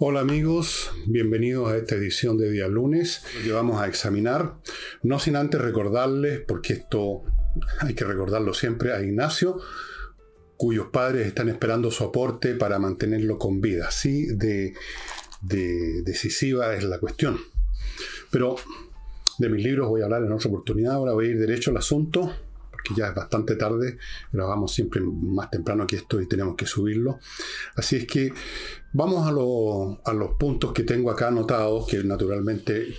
Hola amigos, bienvenidos a esta edición de día lunes que vamos a examinar, no sin antes recordarles, porque esto hay que recordarlo siempre, a Ignacio, cuyos padres están esperando su aporte para mantenerlo con vida. Sí, de, de decisiva es la cuestión. Pero de mis libros voy a hablar en otra oportunidad, ahora voy a ir derecho al asunto porque ya es bastante tarde, grabamos siempre más temprano que esto y tenemos que subirlo. Así es que vamos a, a los puntos que tengo acá anotados, que naturalmente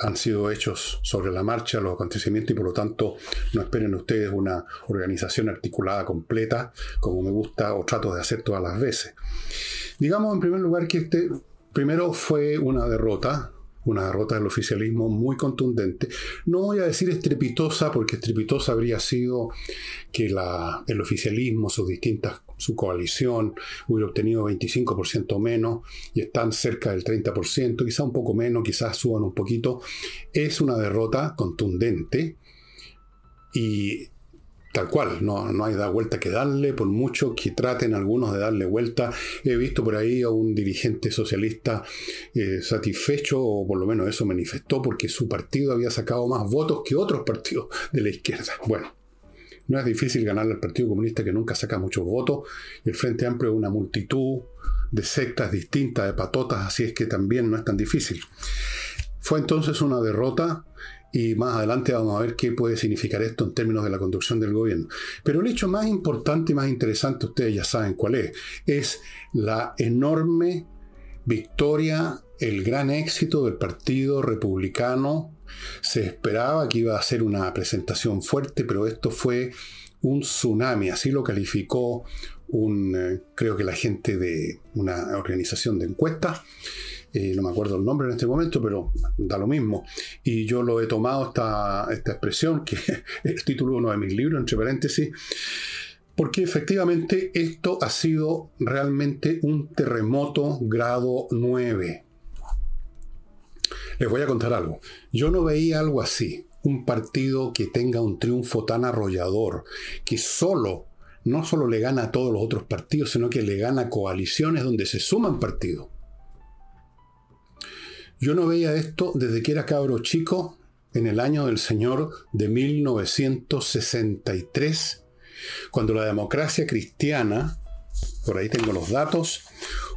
han sido hechos sobre la marcha, los acontecimientos, y por lo tanto no esperen ustedes una organización articulada completa, como me gusta o trato de hacer todas las veces. Digamos en primer lugar que este primero fue una derrota, una derrota del oficialismo muy contundente. No voy a decir estrepitosa, porque estrepitosa habría sido que la, el oficialismo, sus distintas, su coalición, hubiera obtenido 25% menos y están cerca del 30%, quizá un poco menos, quizás suban un poquito. Es una derrota contundente y tal cual, no, no hay da vuelta que darle, por mucho que traten algunos de darle vuelta. He visto por ahí a un dirigente socialista eh, satisfecho, o por lo menos eso manifestó, porque su partido había sacado más votos que otros partidos de la izquierda. Bueno, no es difícil ganarle al Partido Comunista que nunca saca muchos votos. El Frente Amplio es una multitud de sectas distintas, de patotas, así es que también no es tan difícil. Fue entonces una derrota y más adelante vamos a ver qué puede significar esto en términos de la conducción del gobierno. Pero el hecho más importante y más interesante, ustedes ya saben cuál es, es la enorme victoria, el gran éxito del Partido Republicano. Se esperaba que iba a ser una presentación fuerte, pero esto fue un tsunami, así lo calificó un, eh, creo que la gente de una organización de encuestas. Eh, no me acuerdo el nombre en este momento, pero da lo mismo. Y yo lo he tomado esta, esta expresión, que es el título de uno de mis libros, entre paréntesis, porque efectivamente esto ha sido realmente un terremoto grado 9. Les voy a contar algo. Yo no veía algo así. Un partido que tenga un triunfo tan arrollador, que solo, no solo le gana a todos los otros partidos, sino que le gana a coaliciones donde se suman partidos. Yo no veía esto desde que era cabro chico en el año del Señor de 1963, cuando la democracia cristiana, por ahí tengo los datos,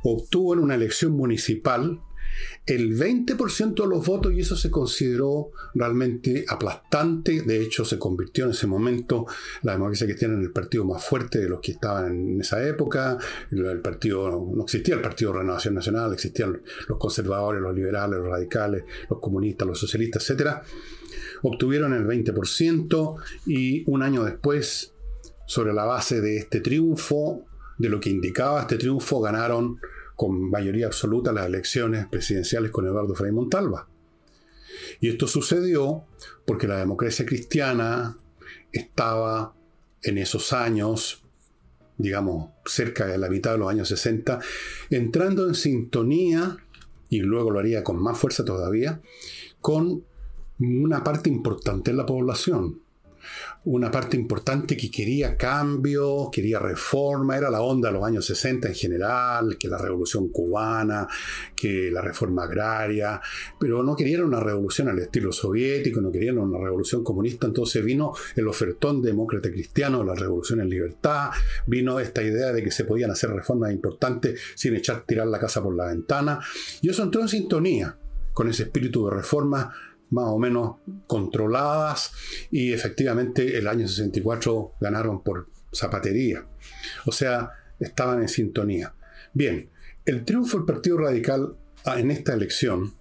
obtuvo en una elección municipal el 20% de los votos y eso se consideró realmente aplastante. De hecho, se convirtió en ese momento la democracia cristiana en el partido más fuerte de los que estaban en esa época. El partido, no existía el Partido Renovación Nacional, existían los conservadores, los liberales, los radicales, los comunistas, los socialistas, etc. Obtuvieron el 20% y un año después, sobre la base de este triunfo, de lo que indicaba este triunfo, ganaron con mayoría absoluta las elecciones presidenciales con Eduardo Frei Montalva. Y esto sucedió porque la democracia cristiana estaba en esos años, digamos, cerca de la mitad de los años 60, entrando en sintonía, y luego lo haría con más fuerza todavía, con una parte importante de la población una parte importante que quería cambio, quería reforma, era la onda de los años 60 en general, que la revolución cubana, que la reforma agraria, pero no querían una revolución al estilo soviético, no querían una revolución comunista, entonces vino el ofertón demócrata cristiano, la revolución en libertad, vino esta idea de que se podían hacer reformas importantes sin echar tirar la casa por la ventana, y eso entró en sintonía con ese espíritu de reforma más o menos controladas y efectivamente el año 64 ganaron por zapatería. O sea, estaban en sintonía. Bien, el triunfo del Partido Radical ah, en esta elección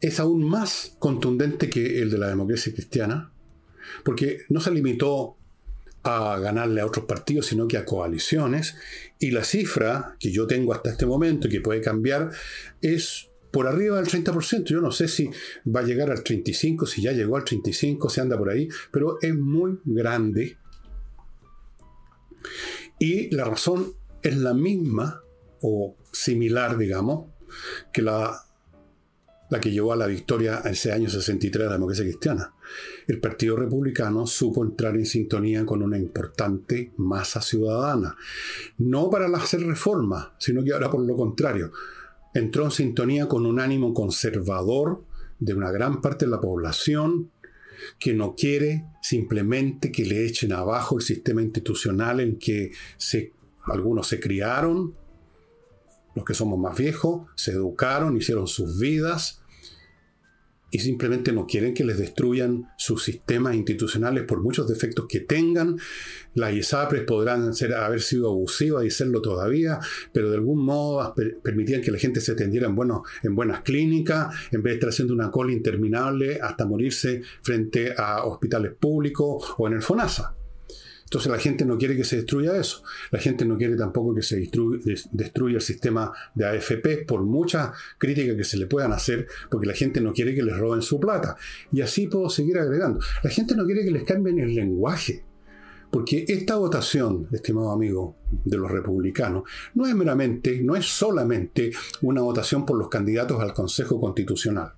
es aún más contundente que el de la democracia cristiana, porque no se limitó a ganarle a otros partidos, sino que a coaliciones, y la cifra que yo tengo hasta este momento y que puede cambiar es por arriba del 30%. Yo no sé si va a llegar al 35%, si ya llegó al 35%, se anda por ahí, pero es muy grande. Y la razón es la misma o similar, digamos, que la, la que llevó a la victoria ese año 63 de la democracia cristiana. El Partido Republicano supo entrar en sintonía con una importante masa ciudadana. No para hacer reformas, sino que ahora por lo contrario entró en sintonía con un ánimo conservador de una gran parte de la población que no quiere simplemente que le echen abajo el sistema institucional en que se, algunos se criaron, los que somos más viejos, se educaron, hicieron sus vidas, y simplemente no quieren que les destruyan sus sistemas institucionales por muchos defectos que tengan. Las ISAPRES podrán ser, haber sido abusivas y serlo todavía, pero de algún modo permitían que la gente se atendiera en, bueno, en buenas clínicas, en vez de estar haciendo una cola interminable hasta morirse frente a hospitales públicos o en el FONASA. Entonces la gente no quiere que se destruya eso. La gente no quiere tampoco que se destruya, el sistema de AFP por mucha crítica que se le puedan hacer, porque la gente no quiere que les roben su plata. Y así puedo seguir agregando. La gente no quiere que les cambien el lenguaje. Porque esta votación, estimado amigo, de los republicanos, no es meramente, no es solamente una votación por los candidatos al Consejo Constitucional.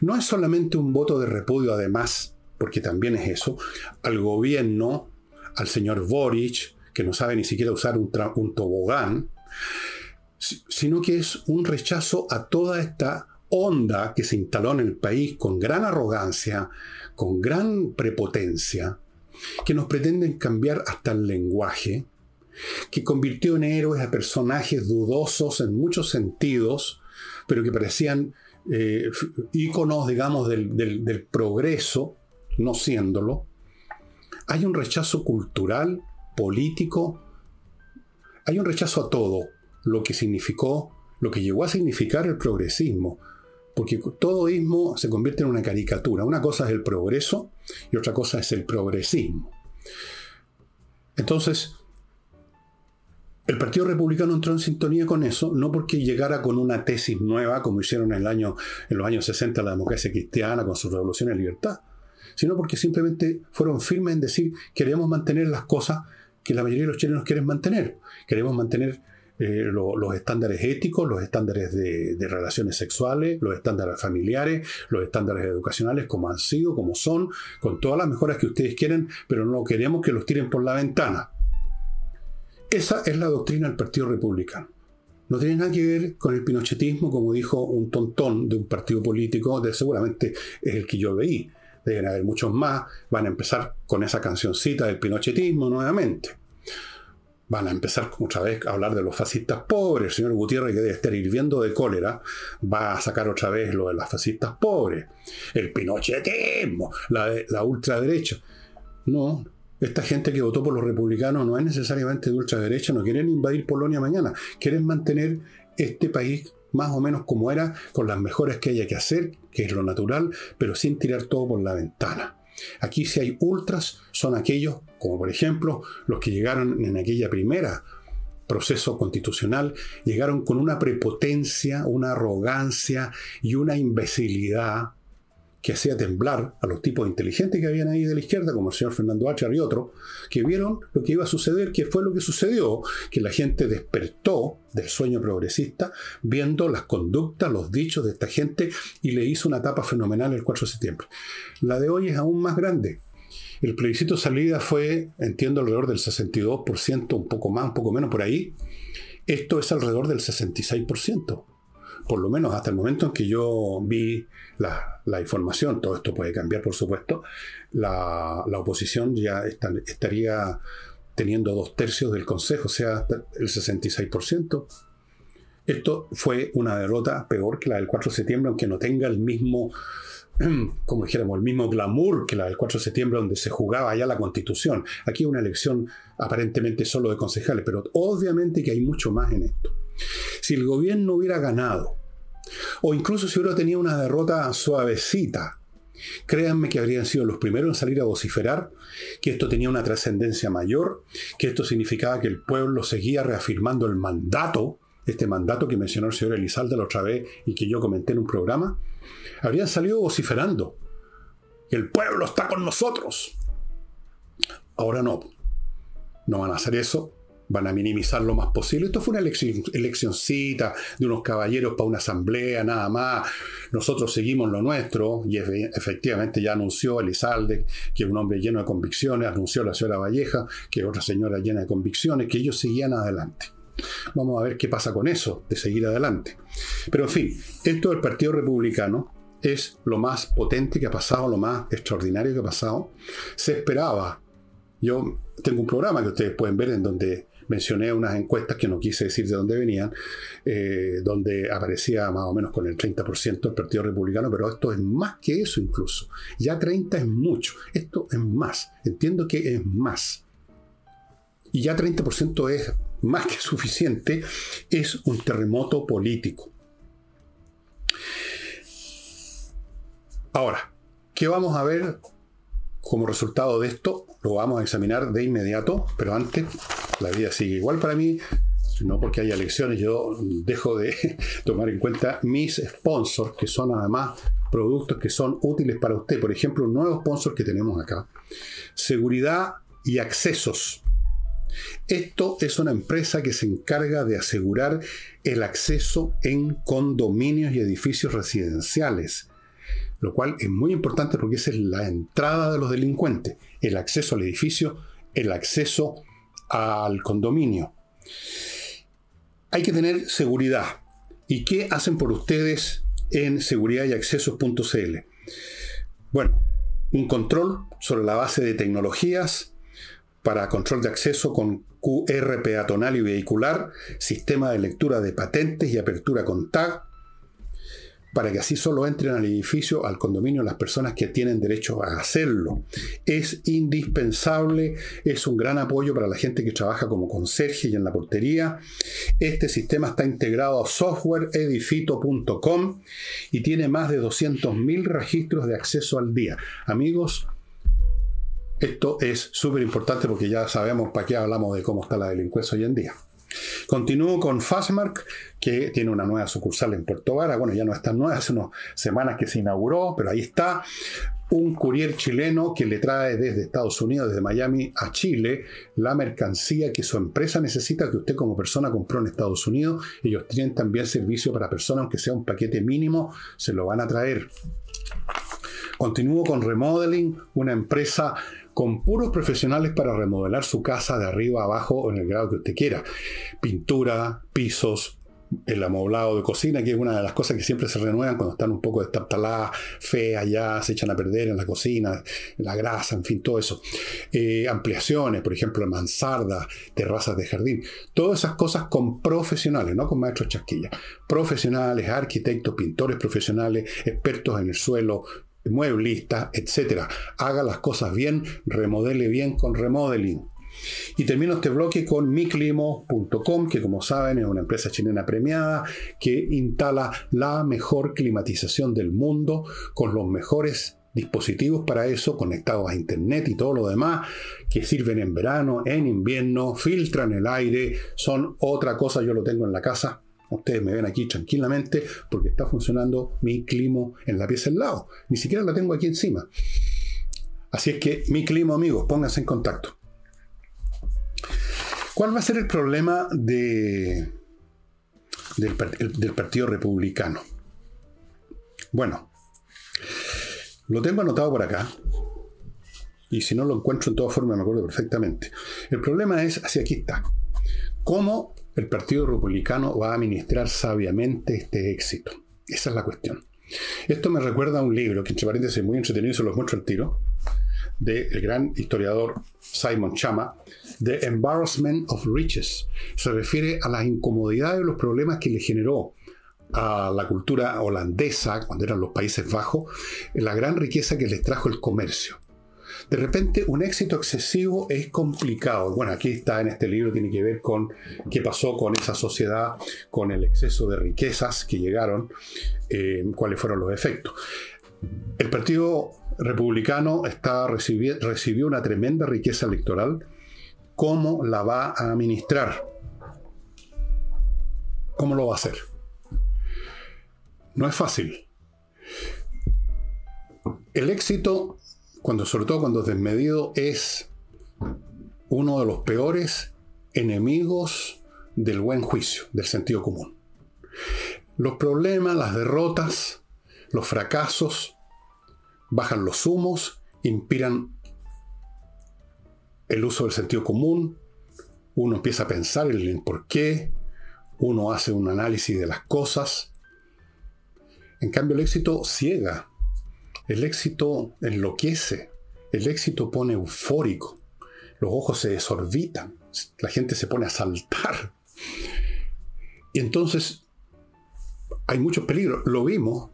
No es solamente un voto de repudio, además, porque también es eso, al gobierno al señor Boric, que no sabe ni siquiera usar un, tobogán, sino que es un rechazo a toda esta onda que se instaló en el país con gran arrogancia, con gran prepotencia, que nos pretenden cambiar hasta el lenguaje, que convirtió en héroes a personajes dudosos en muchos sentidos, pero que parecían eh, íconos, digamos, del progreso, no siéndolo, hay un rechazo cultural, político, hay un rechazo a todo lo que significó, lo que llegó a significar el progresismo, porque todo ismo se convierte en una caricatura. Una cosa es el progreso y otra cosa es el progresismo. Entonces, el Partido Republicano entró en sintonía con eso, no porque llegara con una tesis nueva, como hicieron en, en los años 60 la democracia cristiana con su revolución de libertad, sino porque simplemente fueron firmes en decir queremos mantener las cosas que la mayoría de los chilenos quieren mantener. Queremos mantener eh, los estándares éticos, los estándares de, relaciones sexuales, los estándares familiares, los estándares educacionales como han sido, como son, con todas las mejoras que ustedes quieren, pero no queremos que los tiren por la ventana. Esa es la doctrina del Partido Republicano. No tiene nada que ver con el pinochetismo, como dijo un tontón de un partido político, de seguramente es el que yo veí deben haber muchos más, van a empezar con esa cancioncita del pinochetismo nuevamente. Van a empezar otra vez a hablar de los fascistas pobres. El señor Gutiérrez, que debe estar hirviendo de cólera, va a sacar otra vez lo de las fascistas pobres. El pinochetismo, la, la ultraderecha. No, esta gente que votó por los republicanos no es necesariamente de ultraderecha, no quieren invadir Polonia mañana, quieren mantener este país más o menos como era, con las mejoras que haya que hacer, que es lo natural, pero sin tirar todo por la ventana. Aquí si hay ultras son aquellos, como por ejemplo los que llegaron en aquella primera proceso constitucional, llegaron con una prepotencia, una arrogancia y una imbecilidad que hacía temblar a los tipos inteligentes que habían ahí de la izquierda, como el señor Fernando Achar y otros, que vieron lo que iba a suceder, que fue lo que sucedió, que la gente despertó del sueño progresista, viendo las conductas, los dichos de esta gente, y le hizo una etapa fenomenal el 4 de septiembre. La de hoy es aún más grande. El plebiscito salida fue, entiendo, alrededor del 62%, un poco más, un poco menos por ahí. Esto es alrededor del 66% por lo menos hasta el momento en que yo vi la, información, todo esto puede cambiar por supuesto, la, oposición ya estaría teniendo dos tercios del Consejo, o sea, el 66%. Esto fue una derrota peor que la del 4 de septiembre, aunque no tenga el mismo, como dijéramos, el mismo glamour que la del 4 de septiembre, donde se jugaba ya la constitución. Aquí una elección aparentemente solo de concejales, pero obviamente que hay mucho más en esto. Si el gobierno hubiera ganado, o incluso si hubiera tenido una derrota suavecita, créanme que habrían sido los primeros en salir a vociferar que esto tenía una trascendencia mayor, que esto significaba que el pueblo seguía reafirmando el mandato, este mandato que mencionó el señor Elizalde la otra vez y que yo comenté en un programa, habrían salido vociferando. El pueblo está con nosotros. Ahora no. No van a hacer eso van a minimizar lo más posible. Esto fue una elección, eleccioncita de unos caballeros para una asamblea, nada más. Nosotros seguimos lo nuestro y efectivamente ya anunció Elizalde, que es un hombre lleno de convicciones, anunció la señora Valleja, que es otra señora llena de convicciones, que ellos seguían adelante. Vamos a ver qué pasa con eso, de seguir adelante. Pero en fin, esto del Partido Republicano es lo más potente que ha pasado, lo más extraordinario que ha pasado. Se esperaba. Yo tengo un programa que ustedes pueden ver en donde mencioné unas encuestas que no quise decir de dónde venían, eh, donde aparecía más o menos con el 30% el Partido Republicano, pero esto es más que eso incluso. Ya 30 es mucho, esto es más. Entiendo que es más. Y ya 30% es más que suficiente, es un terremoto político. Ahora, ¿qué vamos a ver como resultado de esto? Lo vamos a examinar de inmediato, pero antes la vida sigue igual para mí. No porque haya elecciones, yo dejo de tomar en cuenta mis sponsors, que son además productos que son útiles para usted. Por ejemplo, un nuevo sponsor que tenemos acá. Seguridad y accesos. Esto es una empresa que se encarga de asegurar el acceso en condominios y edificios residenciales lo cual es muy importante porque esa es la entrada de los delincuentes, el acceso al edificio, el acceso al condominio. Hay que tener seguridad. ¿Y qué hacen por ustedes en seguridad y accesos.cl? Bueno, un control sobre la base de tecnologías para control de acceso con QR peatonal y vehicular, sistema de lectura de patentes y apertura con tag, para que así solo entren al edificio, al condominio, las personas que tienen derecho a hacerlo. Es indispensable, es un gran apoyo para la gente que trabaja como conserje y en la portería. Este sistema está integrado a softwareedifito.com y tiene más de 200.000 registros de acceso al día. Amigos, esto es súper importante porque ya sabemos para qué hablamos de cómo está la delincuencia hoy en día. Continúo con Fastmark, que tiene una nueva sucursal en Puerto Vara. Bueno, ya no está nueva, hace unas semanas que se inauguró, pero ahí está. Un courier chileno que le trae desde Estados Unidos, desde Miami a Chile, la mercancía que su empresa necesita, que usted como persona compró en Estados Unidos. Ellos tienen también servicio para personas, aunque sea un paquete mínimo, se lo van a traer. Continúo con Remodeling, una empresa con puros profesionales para remodelar su casa de arriba a abajo o en el grado que usted quiera. Pintura, pisos, el amoblado de cocina, que es una de las cosas que siempre se renuevan cuando están un poco destartaladas, feas ya, se echan a perder en la cocina, la grasa, en fin, todo eso. Eh, ampliaciones, por ejemplo, mansardas, terrazas de jardín. Todas esas cosas con profesionales, no con maestros chasquillas. Profesionales, arquitectos, pintores profesionales, expertos en el suelo, mueblista, etc. Haga las cosas bien, remodele bien con remodeling. Y termino este bloque con miclimo.com, que como saben es una empresa chilena premiada que instala la mejor climatización del mundo con los mejores dispositivos para eso, conectados a internet y todo lo demás, que sirven en verano, en invierno, filtran el aire, son otra cosa, yo lo tengo en la casa, Ustedes me ven aquí tranquilamente porque está funcionando mi clima en la pieza al lado. Ni siquiera la tengo aquí encima. Así es que mi clima, amigos, pónganse en contacto. ¿Cuál va a ser el problema de, del, del Partido Republicano? Bueno, lo tengo anotado por acá. Y si no lo encuentro en todas formas, me acuerdo perfectamente. El problema es, así aquí está. ¿Cómo el Partido Republicano va a administrar sabiamente este éxito. Esa es la cuestión. Esto me recuerda a un libro que, entre paréntesis, es muy entretenido y se los muestro al tiro, del gran historiador Simon Chama, The Embarrassment of Riches. Se refiere a las incomodidades y los problemas que le generó a la cultura holandesa, cuando eran los Países Bajos, la gran riqueza que les trajo el comercio. De repente, un éxito excesivo es complicado. Bueno, aquí está en este libro, tiene que ver con qué pasó con esa sociedad, con el exceso de riquezas que llegaron, eh, cuáles fueron los efectos. El Partido Republicano está, recibió una tremenda riqueza electoral. ¿Cómo la va a administrar? ¿Cómo lo va a hacer? No es fácil. El éxito cuando, sobre todo cuando es desmedido, es uno de los peores enemigos del buen juicio, del sentido común. Los problemas, las derrotas, los fracasos, bajan los humos, inspiran el uso del sentido común, uno empieza a pensar en el por qué, uno hace un análisis de las cosas. En cambio, el éxito ciega, el éxito enloquece, el éxito pone eufórico, los ojos se desorbitan, la gente se pone a saltar. Y entonces hay muchos peligros. Lo vimos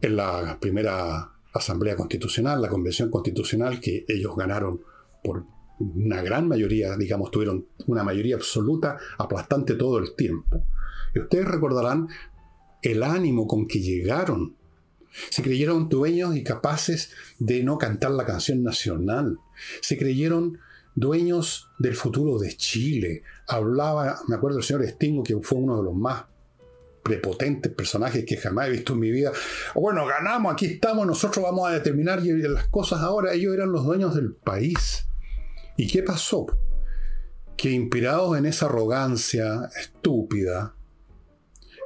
en la primera Asamblea Constitucional, la Convención Constitucional, que ellos ganaron por una gran mayoría, digamos, tuvieron una mayoría absoluta aplastante todo el tiempo. Y ustedes recordarán el ánimo con que llegaron. Se creyeron dueños y capaces de no cantar la canción nacional. Se creyeron dueños del futuro de Chile. Hablaba, me acuerdo del señor Stingo, que fue uno de los más prepotentes personajes que jamás he visto en mi vida. Bueno, ganamos, aquí estamos, nosotros vamos a determinar las cosas ahora. Ellos eran los dueños del país. ¿Y qué pasó? Que inspirados en esa arrogancia estúpida,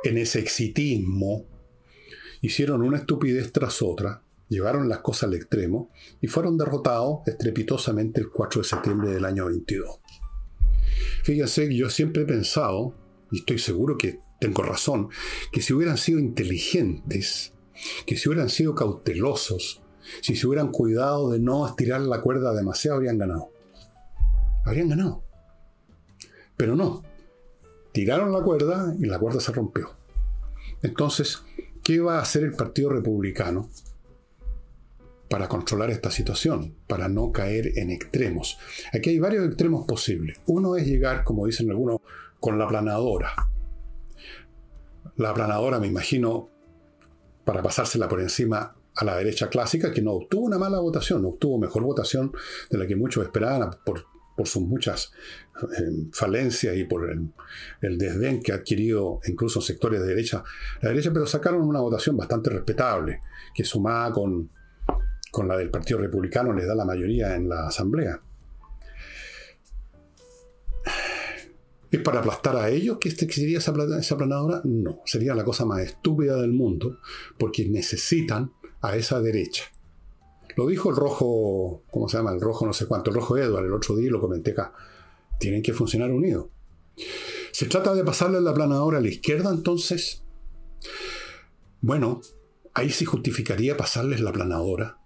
en ese exitismo, hicieron una estupidez tras otra, llevaron las cosas al extremo y fueron derrotados estrepitosamente el 4 de septiembre del año 22. Fíjense que yo siempre he pensado, y estoy seguro que tengo razón, que si hubieran sido inteligentes, que si hubieran sido cautelosos, si se hubieran cuidado de no estirar la cuerda demasiado, habrían ganado habrían ganado. Pero no. Tiraron la cuerda y la cuerda se rompió. Entonces, ¿qué va a hacer el Partido Republicano para controlar esta situación, para no caer en extremos? Aquí hay varios extremos posibles. Uno es llegar, como dicen algunos, con la planadora. La planadora, me imagino, para pasársela por encima a la derecha clásica, que no obtuvo una mala votación, no obtuvo mejor votación de la que muchos esperaban por por sus muchas eh, falencias y por el, desdén que ha adquirido incluso sectores de derecha, la derecha, pero sacaron una votación bastante respetable, que sumada con, con la del Partido Republicano les da la mayoría en la Asamblea. ¿Es para aplastar a ellos que este sería esa, esa planadora? No, sería la cosa más estúpida del mundo, porque necesitan a esa derecha. Lo dijo el rojo, ¿cómo se llama? El rojo no sé cuánto, el rojo Edward, el otro día lo comenté acá. Tienen que funcionar unidos. ¿Se trata de pasarle la planadora a la izquierda entonces? Bueno, ahí sí justificaría pasarles la planadora,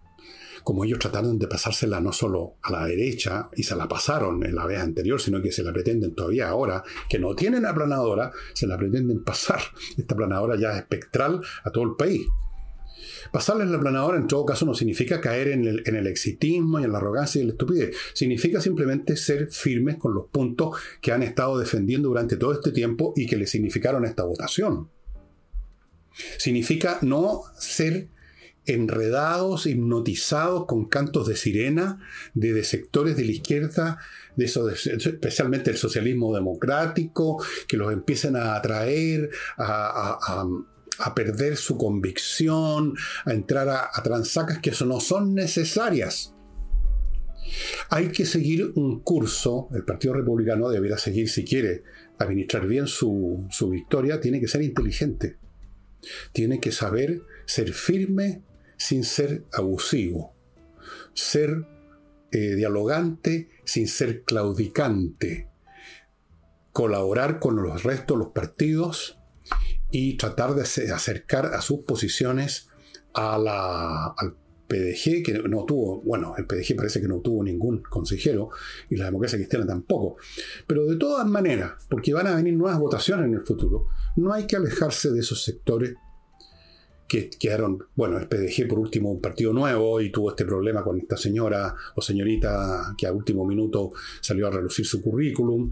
como ellos trataron de pasársela no solo a la derecha y se la pasaron en la vez anterior, sino que se la pretenden todavía ahora, que no tienen aplanadora, se la pretenden pasar. Esta planadora ya espectral a todo el país. Pasarles la planadora en todo caso no significa caer en el, exitismo y en la arrogancia y la estupidez. Significa simplemente ser firmes con los puntos que han estado defendiendo durante todo este tiempo y que le significaron esta votación. Significa no ser enredados, hipnotizados con cantos de sirena de, sectores de la izquierda, de especialmente el socialismo democrático, que los empiecen a atraer a perder su convicción, a entrar a, transacas que no son necesarias. Hay que seguir un curso, el Partido Republicano deberá seguir si quiere administrar bien su, victoria, tiene que ser inteligente, tiene que saber ser firme sin ser abusivo, ser eh, dialogante sin ser claudicante, colaborar con los restos, los partidos, y tratar de acercar a sus posiciones a la, al PDG, que no tuvo, bueno, el PDG parece que no tuvo ningún consejero y la democracia cristiana tampoco. Pero de todas maneras, porque van a venir nuevas votaciones en el futuro, no hay que alejarse de esos sectores que quedaron, bueno, el PDG por último un partido nuevo y tuvo este problema con esta señora o señorita que a último minuto salió a relucir su currículum.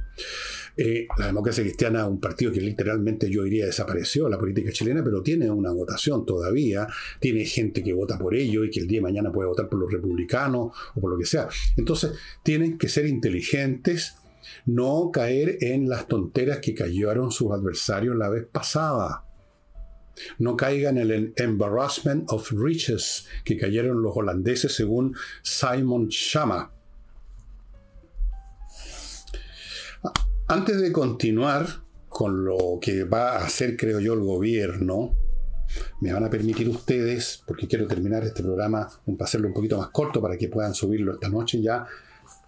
Eh, la democracia cristiana, un partido que literalmente yo diría desapareció la política chilena, pero tiene una votación todavía, tiene gente que vota por ello y que el día de mañana puede votar por los republicanos o por lo que sea. Entonces, tienen que ser inteligentes, no caer en las tonteras que cayeron sus adversarios la vez pasada. No caigan en el embarrassment of riches que cayeron los holandeses según Simon Schama. Antes de continuar con lo que va a hacer, creo yo, el gobierno, me van a permitir ustedes, porque quiero terminar este programa, hacerlo un poquito más corto para que puedan subirlo esta noche ya,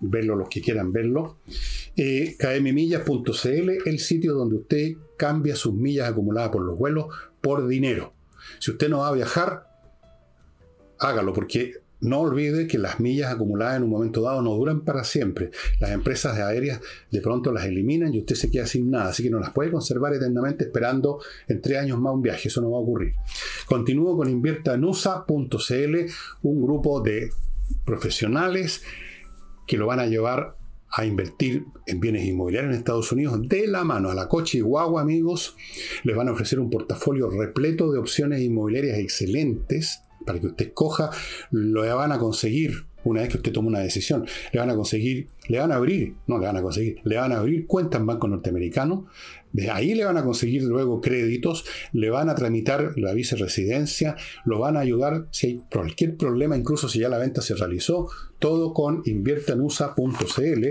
verlo los que quieran verlo. eh, kmmillas.cl, el sitio donde usted cambia sus millas acumuladas por los vuelos por dinero. Si usted no va a viajar, hágalo, porque no olvide que las millas acumuladas en un momento dado no duran para siempre. Las empresas aéreas de pronto las eliminan y usted se queda sin nada, así que no las puede conservar eternamente esperando en tres años más un viaje. Eso no va a ocurrir. Continúo con inviertanusa.cl, un grupo de profesionales que lo van a llevar a invertir en bienes inmobiliarios en Estados Unidos de la mano a la coche y guagua, amigos. Les van a ofrecer un portafolio repleto de opciones inmobiliarias excelentes para que usted escoja, lo van a conseguir una vez que usted toma una decisión. Le van a conseguir, le van a abrir, no le van a conseguir, le van a abrir cuentas en banco norteamericano. De ahí le van a conseguir luego créditos, le van a tramitar la visa residencia, lo van a ayudar si hay cualquier problema, incluso si ya la venta se realizó, todo con inviertanusa.cl.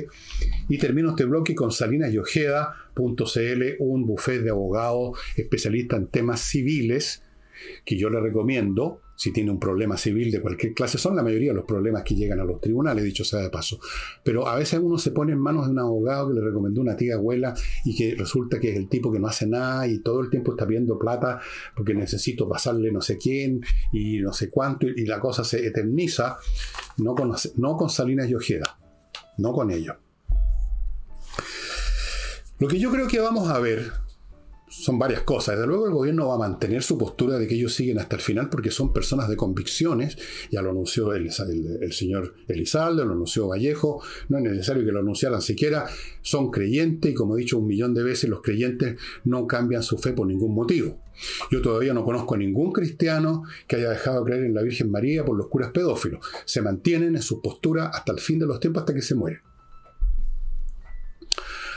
Y termino este bloque con salinasyojeda.cl, un buffet de abogados especialista en temas civiles que yo le recomiendo si tiene un problema civil de cualquier clase, son la mayoría de los problemas que llegan a los tribunales, dicho sea de paso. Pero a veces uno se pone en manos de un abogado que le recomendó una tía abuela y que resulta que es el tipo que no hace nada y todo el tiempo está viendo plata porque necesito pasarle no sé quién y no sé cuánto y, la cosa se eterniza, no con, no con Salinas y Ojeda, no con ellos. Lo que yo creo que vamos a ver son varias cosas. Desde luego el gobierno va a mantener su postura de que ellos siguen hasta el final porque son personas de convicciones. Ya lo anunció el, señor Elizalde, lo anunció Vallejo. No es necesario que lo anunciaran siquiera. Son creyentes y como he dicho un millón de veces, los creyentes no cambian su fe por ningún motivo. Yo todavía no conozco a ningún cristiano que haya dejado de creer en la Virgen María por los curas pedófilos. Se mantienen en su postura hasta el fin de los tiempos, hasta que se mueren.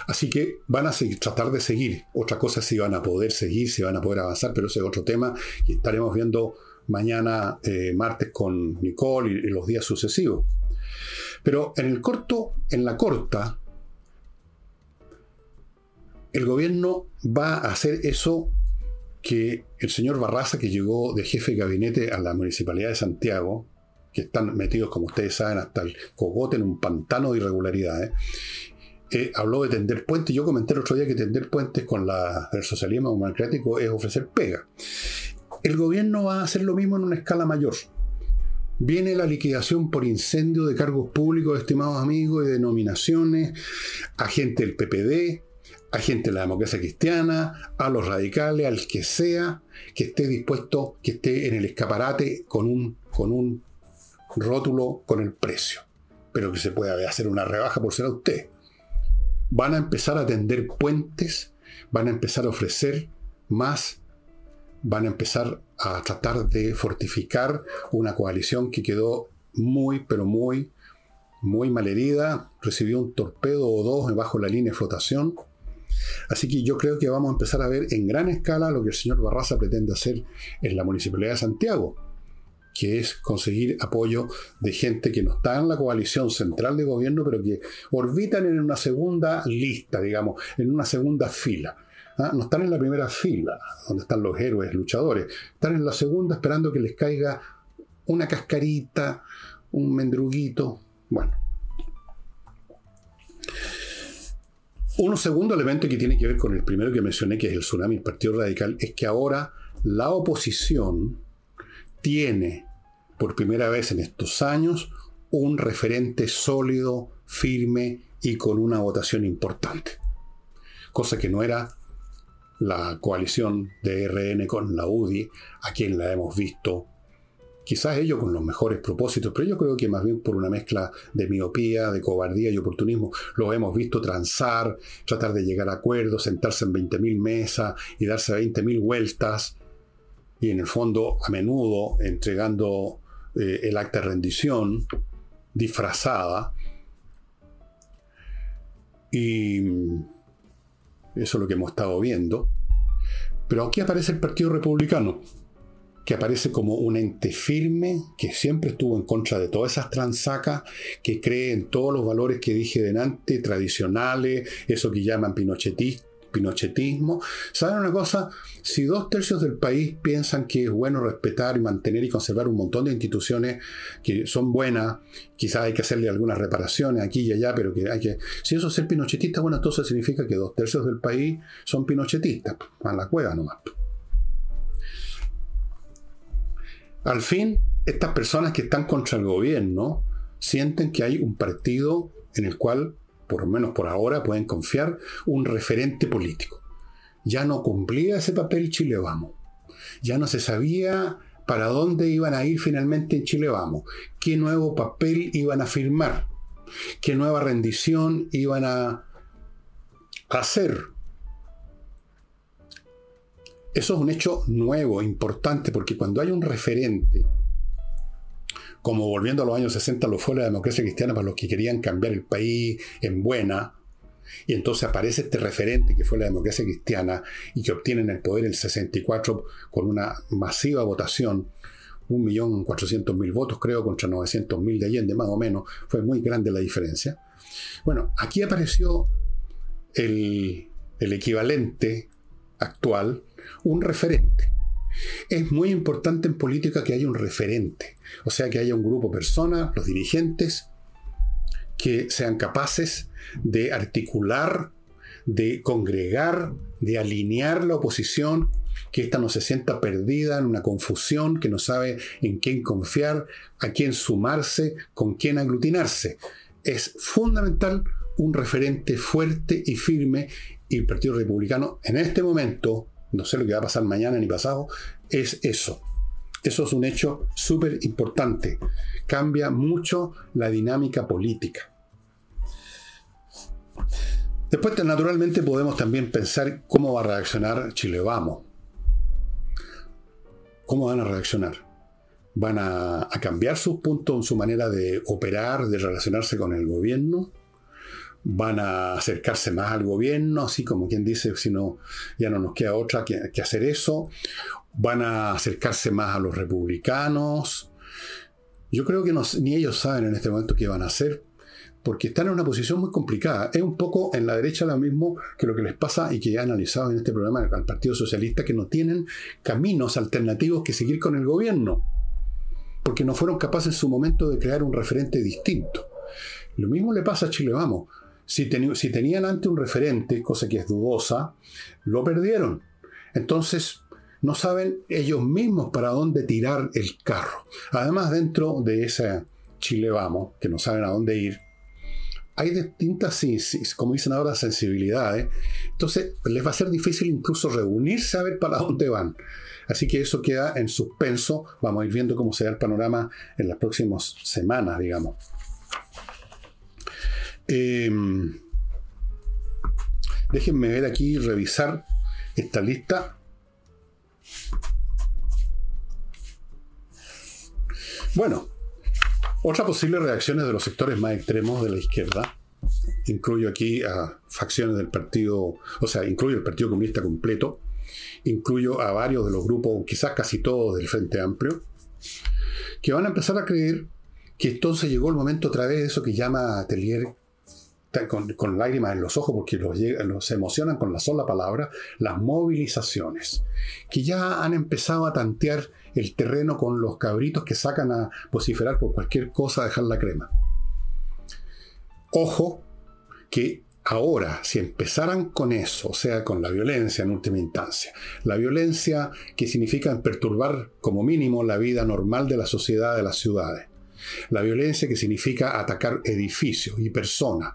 Así que van a tratar de seguir. Otra cosa es si van a poder seguir, si van a poder avanzar, pero ese es otro tema que estaremos viendo mañana, eh, martes, con Nicole y, y los días sucesivos. Pero en el corto, en la corta, el gobierno va a hacer eso que el señor Barraza, que llegó de jefe de gabinete a la Municipalidad de Santiago, que están metidos, como ustedes saben, hasta el cogote en un pantano de irregularidades, habló de tender puentes. Yo comenté el otro día que tender puentes con el socialismo democrático es ofrecer pega. El gobierno va a hacer lo mismo en una escala mayor. Viene la liquidación por incendio de cargos públicos, estimados amigos, y de nominaciones a gente del PPD, a gente de la democracia cristiana, a los radicales, al que sea que esté dispuesto, que esté en el escaparate con un, con un rótulo con el precio. Pero que se pueda hacer una rebaja por ser a usted van a empezar a tender puentes, van a empezar a ofrecer más, van a empezar a tratar de fortificar una coalición que quedó muy, pero muy, muy malherida, recibió un torpedo o dos bajo la línea de flotación. Así que yo creo que vamos a empezar a ver en gran escala lo que el señor Barraza pretende hacer en la Municipalidad de Santiago que es conseguir apoyo de gente que no está en la coalición central de gobierno, pero que orbitan en una segunda lista, digamos, en una segunda fila. ¿ah? No están en la primera fila, donde están los héroes luchadores, están en la segunda esperando que les caiga una cascarita, un mendruguito. Bueno. Un segundo elemento que tiene que ver con el primero que mencioné, que es el tsunami, el Partido Radical, es que ahora la oposición tiene por primera vez en estos años un referente sólido, firme y con una votación importante. Cosa que no era la coalición de RN con la UDI, a quien la hemos visto, quizás ellos con los mejores propósitos, pero yo creo que más bien por una mezcla de miopía, de cobardía y oportunismo, los hemos visto transar, tratar de llegar a acuerdos, sentarse en 20.000 mesas y darse 20.000 vueltas, y en el fondo a menudo entregando eh, el acta de rendición disfrazada. Y eso es lo que hemos estado viendo. Pero aquí aparece el Partido Republicano, que aparece como un ente firme, que siempre estuvo en contra de todas esas transacas, que cree en todos los valores que dije delante, tradicionales, eso que llaman pinochetistas pinochetismo. ¿Saben una cosa? Si dos tercios del país piensan que es bueno respetar y mantener y conservar un montón de instituciones que son buenas, quizás hay que hacerle algunas reparaciones aquí y allá, pero que hay que... Si eso es ser pinochetista, bueno, entonces significa que dos tercios del país son pinochetistas, a la cueva nomás. Al fin, estas personas que están contra el gobierno sienten que hay un partido en el cual, por lo menos por ahora, pueden confiar un referente político. Ya no cumplía ese papel Chile Vamos. Ya no se sabía para dónde iban a ir finalmente en Chile Vamos, qué nuevo papel iban a firmar, qué nueva rendición iban a hacer. Eso es un hecho nuevo, importante, porque cuando hay un referente como volviendo a los años 60 lo fue la democracia cristiana para los que querían cambiar el país en buena, y entonces aparece este referente que fue la democracia cristiana y que obtienen el poder el 64 con una masiva votación, 1.400.000 votos creo contra 900.000 de Allende más o menos, fue muy grande la diferencia. Bueno, aquí apareció el, el equivalente actual, un referente. Es muy importante en política que haya un referente, o sea, que haya un grupo de personas, los dirigentes, que sean capaces de articular, de congregar, de alinear la oposición, que ésta no se sienta perdida en una confusión, que no sabe en quién confiar, a quién sumarse, con quién aglutinarse. Es fundamental un referente fuerte y firme y el Partido Republicano en este momento no sé lo que va a pasar mañana ni pasado, es eso. Eso es un hecho súper importante. Cambia mucho la dinámica política. Después, naturalmente, podemos también pensar cómo va a reaccionar Chile Vamos. ¿Cómo van a reaccionar? ¿Van a, cambiar sus puntos, su manera de operar, de relacionarse con el gobierno? van a acercarse más al gobierno, así como quien dice, si no, ya no nos queda otra que, hacer eso, van a acercarse más a los republicanos. Yo creo que ni ellos saben en este momento qué van a hacer, porque están en una posición muy complicada. Es un poco en la derecha lo mismo que lo que les pasa y que ya he analizado en este programa al Partido Socialista, que no tienen caminos alternativos que seguir con el gobierno, porque no fueron capaces en su momento de crear un referente distinto. Lo mismo le pasa a Chile Vamos. Si, tenían ante un referente, cosa que es dudosa, lo perdieron. Entonces, no saben ellos mismos para dónde tirar el carro. Además, dentro de ese Chile Vamos, que no saben a dónde ir, hay distintas, como dicen ahora, sensibilidades. Entonces, les va a ser difícil incluso reunirse a ver para dónde van. Así que eso queda en suspenso. Vamos a ir viendo cómo será el panorama en las próximas semanas, digamos. Em, déjenme ver aquí, revisar esta lista. Bueno, otras posibles reacciones de los sectores más extremos de la izquierda, incluyo aquí a facciones del partido, o sea, incluyo el Partido Comunista completo, incluyo a varios de los grupos, quizás casi todos del Frente Amplio, que van a empezar a creer que entonces llegó el momento otra vez de eso que llama Atelier con, lágrimas en los ojos porque los, emocionan con la sola palabra, las movilizaciones, que ya han empezado a tantear el terreno con los cabritos que sacan a vociferar por cualquier cosa, a dejar la crema. Ojo que ahora, si empezaran con eso, o sea, con la violencia en última instancia, la violencia que significa perturbar como mínimo la vida normal de la sociedad de las ciudades, la violencia que significa atacar edificios y personas,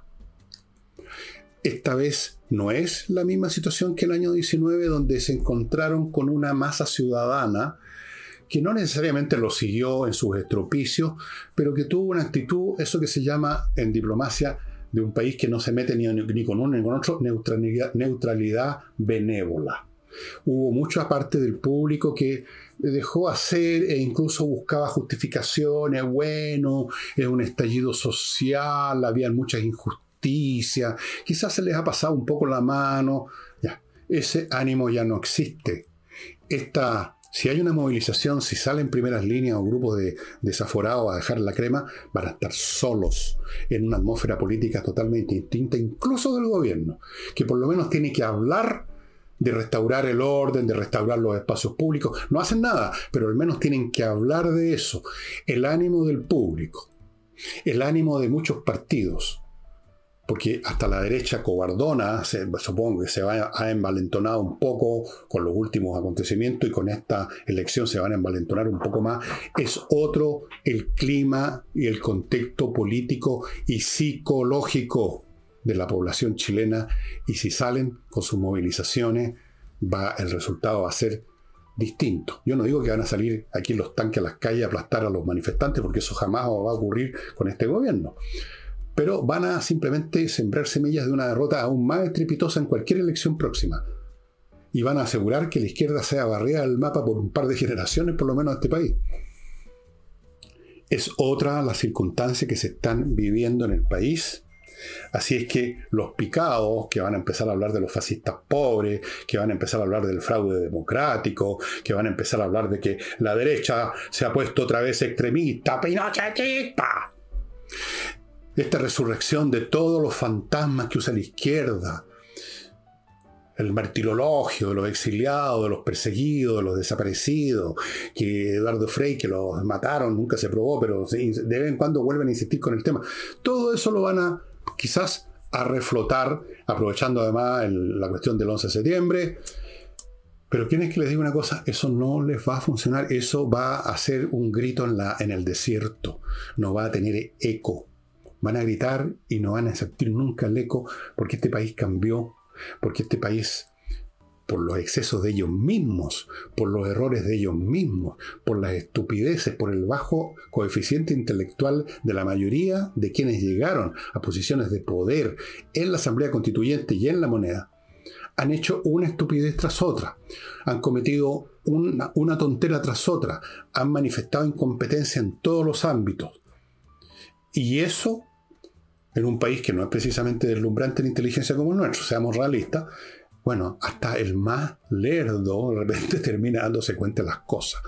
esta vez no es la misma situación que el año 19, donde se encontraron con una masa ciudadana que no necesariamente lo siguió en sus estropicios, pero que tuvo una actitud, eso que se llama en diplomacia de un país que no se mete ni, con uno ni con otro, neutralidad, neutralidad benévola. Hubo mucha parte del público que dejó hacer e incluso buscaba justificaciones, bueno, es un estallido social, había muchas injusticias quizás se les ha pasado un poco la mano, ya, ese ánimo ya no existe. Esta Si hay una movilización, si salen primeras líneas o grupos de desaforados a dejar la crema, van a estar solos en una atmósfera política totalmente distinta, incluso del gobierno, que por lo menos tiene que hablar de restaurar el orden, de restaurar los espacios públicos. No hacen nada, pero al menos tienen que hablar de eso. El ánimo del público, el ánimo de muchos partidos, porque hasta la derecha cobardona, supongo que se va, ha envalentonado un poco con los últimos acontecimientos y con esta elección se van a envalentonar un poco más, es otro el clima y el contexto político y psicológico de la población chilena y si salen con sus movilizaciones, va, el resultado va a ser distinto. Yo no digo que van a salir aquí los tanques a las calles a aplastar a los manifestantes, porque eso jamás va a ocurrir con este gobierno pero van a simplemente sembrar semillas de una derrota aún más estrepitosa en cualquier elección próxima. Y van a asegurar que la izquierda sea barrida del mapa por un par de generaciones, por lo menos, de este país. Es otra la circunstancia que se están viviendo en el país. Así es que los picados, que van a empezar a hablar de los fascistas pobres, que van a empezar a hablar del fraude democrático, que van a empezar a hablar de que la derecha se ha puesto otra vez extremista, pinochetista, esta resurrección de todos los fantasmas que usa la izquierda, el martirologio de los exiliados, de los perseguidos, de los desaparecidos, que Eduardo Frey, que los mataron, nunca se probó, pero de vez en cuando vuelven a insistir con el tema. Todo eso lo van a quizás a reflotar, aprovechando además la cuestión del 11 de septiembre. Pero es que les digo una cosa, eso no les va a funcionar, eso va a ser un grito en el desierto, no va a tener eco. Van a gritar y no van a sentir nunca el eco porque este país cambió, porque este país, por los excesos de ellos mismos, por los errores de ellos mismos, por las estupideces, por el bajo coeficiente intelectual de la mayoría de quienes llegaron a posiciones de poder en la Asamblea Constituyente y en la moneda, han hecho una estupidez tras otra, han cometido una, una, tontera tras otra, han manifestado incompetencia en todos los ámbitos. Y eso en un país que no es precisamente deslumbrante en inteligencia como el nuestro, seamos realistas, bueno, hasta el más lerdo de repente termina dándose cuenta de las cosas.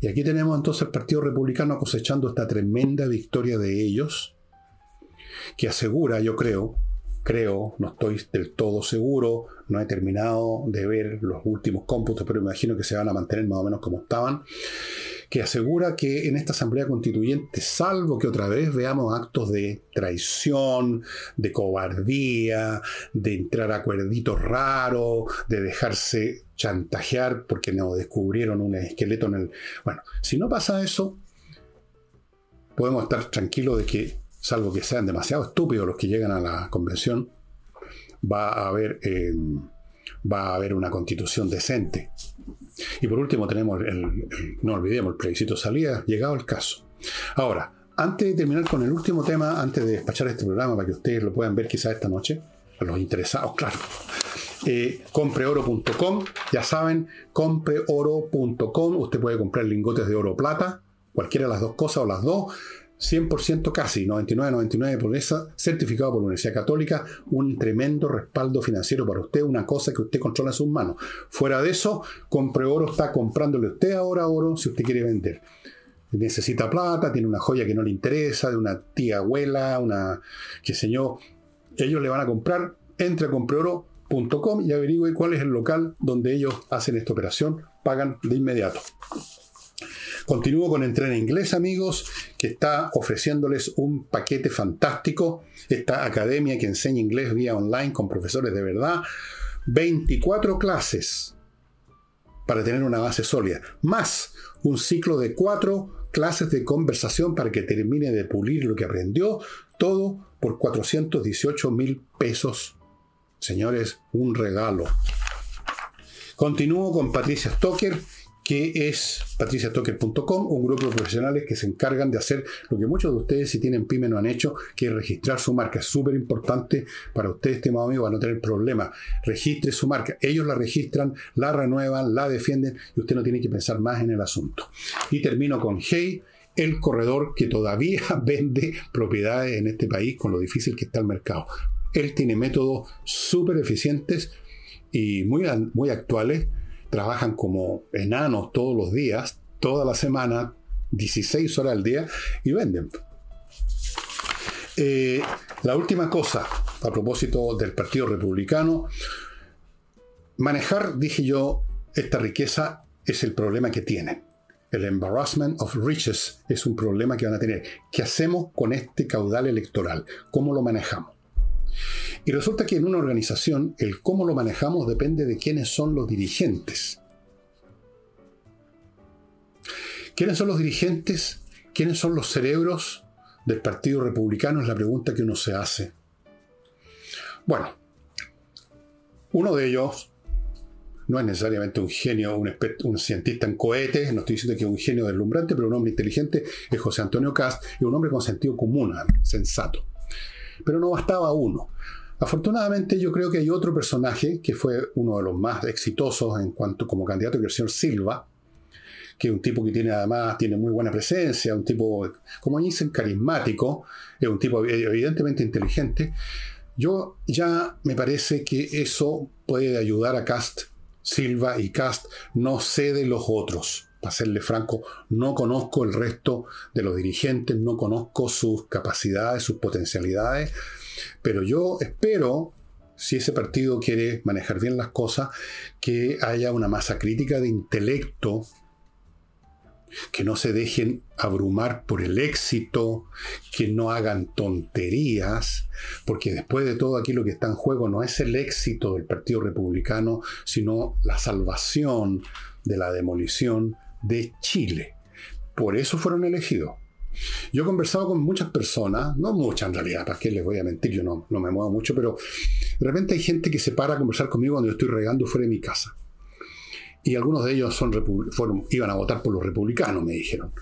Y aquí tenemos entonces el Partido Republicano cosechando esta tremenda victoria de ellos, que asegura, yo creo, creo, no estoy del todo seguro, no he terminado de ver los últimos cómputos, pero imagino que se van a mantener más o menos como estaban, que asegura que en esta Asamblea Constituyente, salvo que otra vez veamos actos de traición, de cobardía, de entrar a cuerditos raros, de dejarse chantajear porque no descubrieron un esqueleto en el... Bueno, si no pasa eso, podemos estar tranquilos de que, salvo que sean demasiado estúpidos los que llegan a la convención, va a haber, eh, va a haber una constitución decente. Y por último tenemos el, no olvidemos, el plebiscito salida, llegado el caso. Ahora, antes de terminar con el último tema, antes de despachar este programa para que ustedes lo puedan ver quizás esta noche, a los interesados, claro. Eh, compreoro.com, ya saben, compreoro.com, usted puede comprar lingotes de oro plata, cualquiera de las dos cosas o las dos, 100% casi, 99,99 por esa, certificado por la Universidad Católica, un tremendo respaldo financiero para usted, una cosa que usted controla en sus manos. Fuera de eso, Compre Oro está comprándole usted ahora oro si usted quiere vender. Necesita plata, tiene una joya que no le interesa, de una tía abuela, una, qué sé yo. Ellos le van a comprar, entre a compreoro.com y averigüe cuál es el local donde ellos hacen esta operación, pagan de inmediato. Continúo con Entrena Inglés, amigos, que está ofreciéndoles un paquete fantástico. Esta academia que enseña inglés vía online con profesores de verdad. 24 clases para tener una base sólida, más un ciclo de 4 clases de conversación para que termine de pulir lo que aprendió, todo por 418 mil pesos. Señores, un regalo. Continúo con Patricia Stoker que es patriciatoker.com, un grupo de profesionales que se encargan de hacer lo que muchos de ustedes, si tienen pyme, no han hecho, que es registrar su marca. Es súper importante para ustedes, estimado amigo, para no tener problemas. Registre su marca. Ellos la registran, la renuevan, la defienden y usted no tiene que pensar más en el asunto. Y termino con Hey, el corredor que todavía vende propiedades en este país con lo difícil que está el mercado. Él tiene métodos súper eficientes y muy, muy actuales trabajan como enanos todos los días, toda la semana, 16 horas al día, y venden. Eh, la última cosa, a propósito del Partido Republicano, manejar, dije yo, esta riqueza es el problema que tienen. El embarrassment of riches es un problema que van a tener. ¿Qué hacemos con este caudal electoral? ¿Cómo lo manejamos? Y resulta que en una organización el cómo lo manejamos depende de quiénes son los dirigentes. ¿Quiénes son los dirigentes? ¿Quiénes son los cerebros del Partido Republicano? Es la pregunta que uno se hace. Bueno, uno de ellos no es necesariamente un genio, un, cientista en cohetes, no estoy diciendo que es un genio deslumbrante, pero un hombre inteligente es José Antonio Cast y un hombre con sentido común, sensato. Pero no bastaba uno. Afortunadamente yo creo que hay otro personaje que fue uno de los más exitosos en cuanto como candidato, que es el señor Silva, que es un tipo que tiene además tiene muy buena presencia, un tipo, como dicen, carismático, es un tipo evidentemente inteligente. Yo ya me parece que eso puede ayudar a Cast Silva y Cast, no sé de los otros. Para serle franco, no conozco el resto de los dirigentes, no conozco sus capacidades, sus potencialidades, pero yo espero, si ese partido quiere manejar bien las cosas, que haya una masa crítica de intelecto que no se dejen abrumar por el éxito, que no hagan tonterías, porque después de todo aquí lo que está en juego no es el éxito del Partido Republicano, sino la salvación de la demolición de Chile. Por eso fueron elegidos. Yo he conversado con muchas personas, no muchas en realidad, ¿para qué les voy a mentir? Yo no, no me muevo mucho, pero de repente hay gente que se para a conversar conmigo cuando yo estoy regando fuera de mi casa y algunos de ellos son fueron, iban a votar por los republicanos, me dijeron.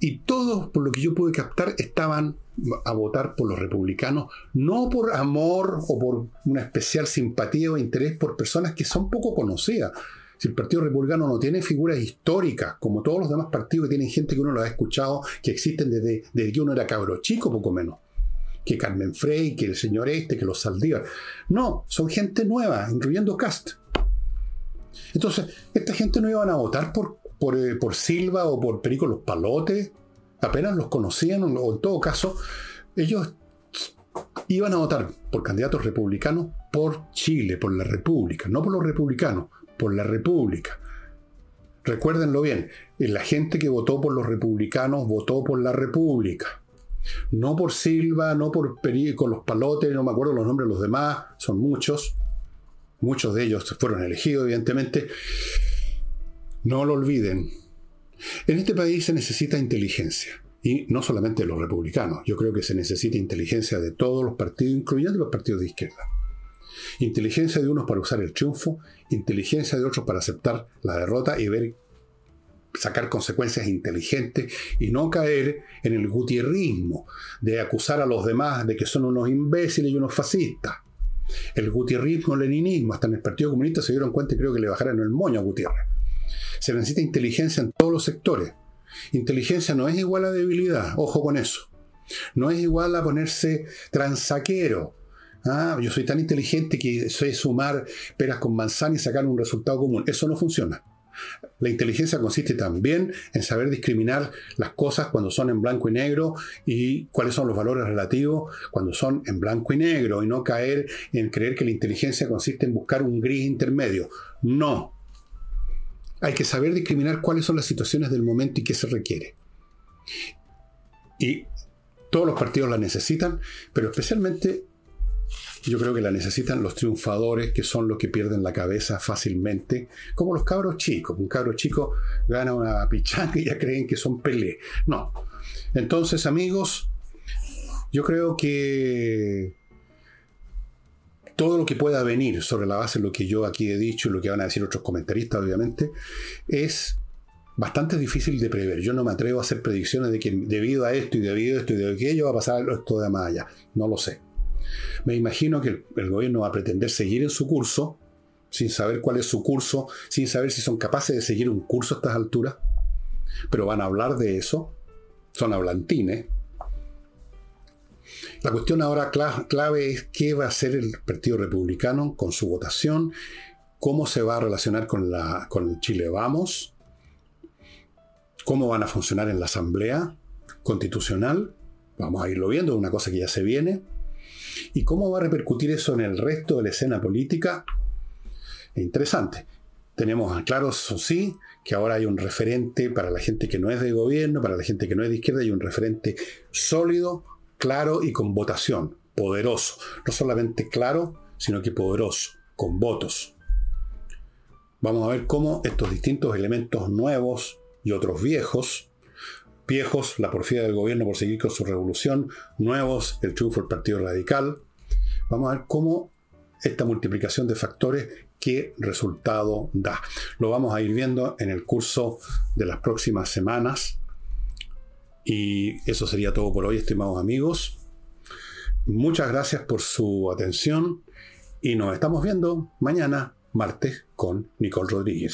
Y todos, por lo que yo pude captar, estaban a votar por los republicanos, no por amor o por una especial simpatía o interés por personas que son poco conocidas. Si el Partido Republicano no tiene figuras históricas, como todos los demás partidos que tienen gente que uno lo ha escuchado, que existen desde, que uno era cabro chico, poco menos que Carmen Frey, que el señor este, que los Saldívar. No, son gente nueva, incluyendo Cast. Entonces, esta gente no iban a votar por, eh, por, Silva o por Perico los Palotes, apenas los conocían, o en todo caso, ellos iban a votar por candidatos republicanos por Chile, por la República, no por los republicanos, por la República. Recuérdenlo bien, la gente que votó por los republicanos votó por la República. No por Silva, no por Perico, los Palotes, no me acuerdo los nombres de los demás, son muchos muchos de ellos fueron elegidos, evidentemente, no lo olviden. En este país se necesita inteligencia. Y no solamente de los republicanos, yo creo que se necesita inteligencia de todos los partidos, incluyendo los partidos de izquierda. Inteligencia de unos para usar el triunfo, inteligencia de otros para aceptar la derrota y ver, sacar consecuencias inteligentes y no caer en el gutierrismo de acusar a los demás de que son unos imbéciles y unos fascistas. El gutierrismo, el leninismo, hasta en el Partido Comunista se dieron cuenta y creo que le bajaron el moño a Gutiérrez. Se necesita inteligencia en todos los sectores. Inteligencia no es igual a debilidad, ojo con eso. No es igual a ponerse transaquero. Ah, yo soy tan inteligente que sé sumar peras con manzana y sacar un resultado común. Eso no funciona. La inteligencia consiste también en saber discriminar las cosas cuando son en blanco y negro y cuáles son los valores relativos cuando son en blanco y negro y no caer en creer que la inteligencia consiste en buscar un gris intermedio. No. Hay que saber discriminar cuáles son las situaciones del momento y qué se requiere. Y todos los partidos la necesitan, pero especialmente yo creo que la necesitan los triunfadores, que son los que pierden la cabeza fácilmente, como los cabros chicos. Un cabro chico gana una pichanga y ya creen que son Pelé. No. Entonces, amigos, yo creo que todo lo que pueda venir sobre la base de lo que yo aquí he dicho y lo que van a decir otros comentaristas, obviamente, es bastante difícil de prever. Yo no me atrevo a hacer predicciones de que debido a esto y debido a esto y de aquello va a pasar esto de más allá. No lo sé. Me imagino que el, gobierno va a pretender seguir en su curso, sin saber cuál es su curso, sin saber si son capaces de seguir un curso a estas alturas, pero van a hablar de eso, son hablantines. La cuestión ahora clave es qué va a hacer el Partido Republicano con su votación, cómo se va a relacionar con, la, con Chile Vamos, cómo van a funcionar en la Asamblea Constitucional, vamos a irlo viendo, es una cosa que ya se viene, y cómo va a repercutir eso en el resto de la escena política. Interesante. Tenemos claro, eso sí, que ahora hay un referente para la gente que no es de gobierno, para la gente que no es de izquierda, hay un referente sólido, claro y con votación, poderoso. No solamente claro, sino que poderoso, con votos. Vamos a ver cómo estos distintos elementos nuevos y otros viejos, viejos, la porfía del gobierno por seguir con su revolución, nuevos, el triunfo del Partido Radical, vamos a ver cómo esta multiplicación de factores qué resultado da. Lo vamos a ir viendo en el curso de las próximas semanas. Y eso sería todo por hoy, estimados amigos. Muchas gracias por su atención y nos estamos viendo mañana, martes, con Nicole Rodríguez.